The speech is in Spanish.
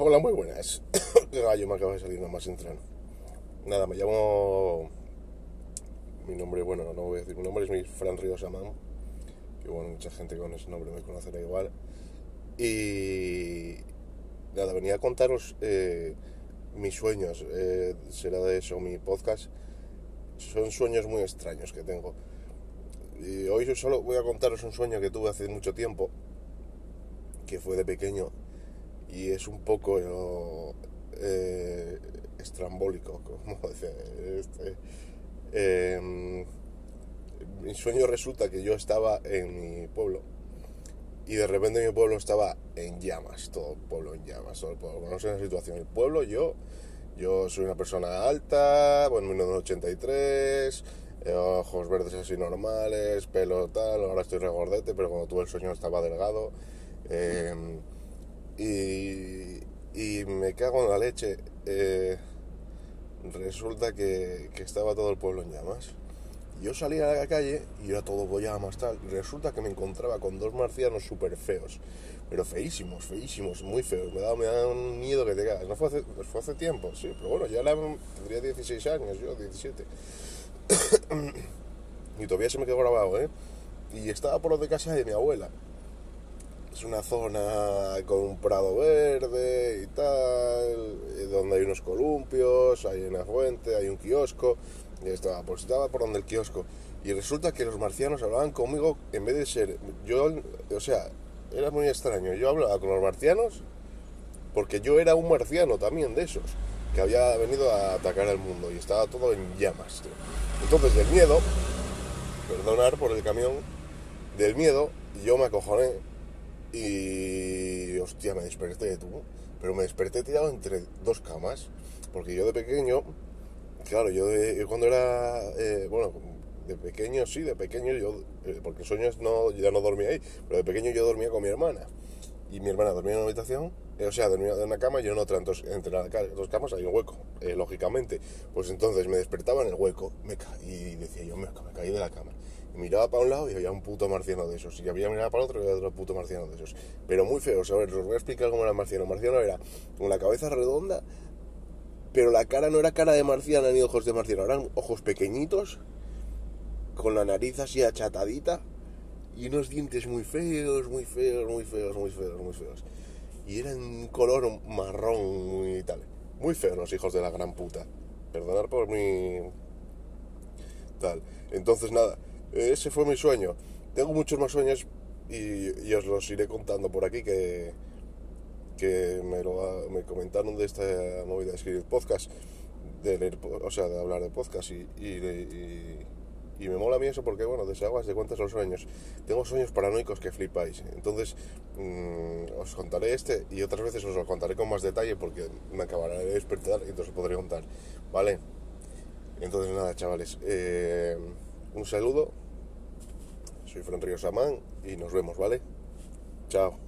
Hola, muy buenas. Qué gallo me acaba de salir nada más entrando. Nada, me llamo. Mi nombre, bueno, no voy a decir mi nombre, es mi Fran Ríos Amán. Que bueno, mucha gente con ese nombre me conocerá igual. Y. Nada, venía a contaros eh, mis sueños. eh, será de eso mi podcast. Son sueños muy extraños que tengo. Y hoy yo solo voy a contaros un sueño que tuve hace mucho tiempo. Que fue de pequeño y es un poco eh, estrambólico, como decía. Este, eh, mi sueño resulta que yo estaba en mi pueblo y de repente mi pueblo estaba en llamas, todo el pueblo en llamas, todo el pueblo. Sé la situación. El pueblo, yo, yo soy una persona alta, bueno, 1983, eh, ojos verdes así normales, pelo tal, ahora estoy regordete, pero cuando tuve el sueño estaba delgado. Eh, y, y me cago en la leche. Eh, resulta que, que estaba todo el pueblo en llamas. Yo salía a la calle y era todo llamas tal. Resulta que me encontraba con dos marcianos súper feos. Pero feísimos, feísimos, muy feos. Me daban me daba un miedo que te cagas. No fue hace, fue hace tiempo, sí. Pero bueno, ya era, tendría 16 años, yo 17. y todavía se me quedó grabado, ¿eh? Y estaba por lo de casa de mi abuela es una zona con un prado verde y tal, donde hay unos columpios, hay una fuente, hay un kiosco, y estaba, pues estaba por donde el kiosco. Y resulta que los marcianos hablaban conmigo en vez de ser, yo, o sea, era muy extraño, yo hablaba con los marcianos porque yo era un marciano también de esos, que había venido a atacar al mundo y estaba todo en llamas. Tío. Entonces del miedo, perdonar por el camión, del miedo yo me acojoné y hostia, me desperté tú. Pero me desperté tirado entre dos camas. Porque yo de pequeño, claro, yo, de, yo cuando era, eh, bueno, de pequeño sí, de pequeño yo, eh, porque sueños no, ya no dormía ahí, pero de pequeño yo dormía con mi hermana. Y mi hermana dormía en una habitación, eh, o sea, dormía en una cama y yo en otra. Entonces, entre las dos camas hay un hueco, eh, lógicamente. Pues entonces me despertaba en el hueco me y decía yo, me, me caí de la cama miraba para un lado y había un puto marciano de esos. Y había mirado para el otro y había otro puto marciano de esos. Pero muy feo. A ver, os voy a explicar cómo era el marciano. El marciano era con la cabeza redonda, pero la cara no era cara de marciana ni ojos de marciano. Eran ojos pequeñitos, con la nariz así achatadita y unos dientes muy feos, muy feos, muy feos, muy feos, muy feos. Y eran color marrón muy tal. Muy feos los hijos de la gran puta. Perdonar por mi... tal. Entonces nada, ese fue mi sueño. Tengo muchos más sueños y, y os los iré contando por aquí que, que me, lo, me comentaron de esta movida de escribir podcast, de leer, o sea, de hablar de podcast y, y, y me mola a mí eso porque, bueno, desaguas de cuentas los sueños. Tengo sueños paranoicos que flipáis. Entonces, mmm, os contaré este y otras veces os lo contaré con más detalle porque me acabaré de despertar y entonces os podré contar. ¿Vale? Entonces, nada, chavales. Eh, un saludo. Soy Fran Ríos Amán y nos vemos, ¿vale? Chao.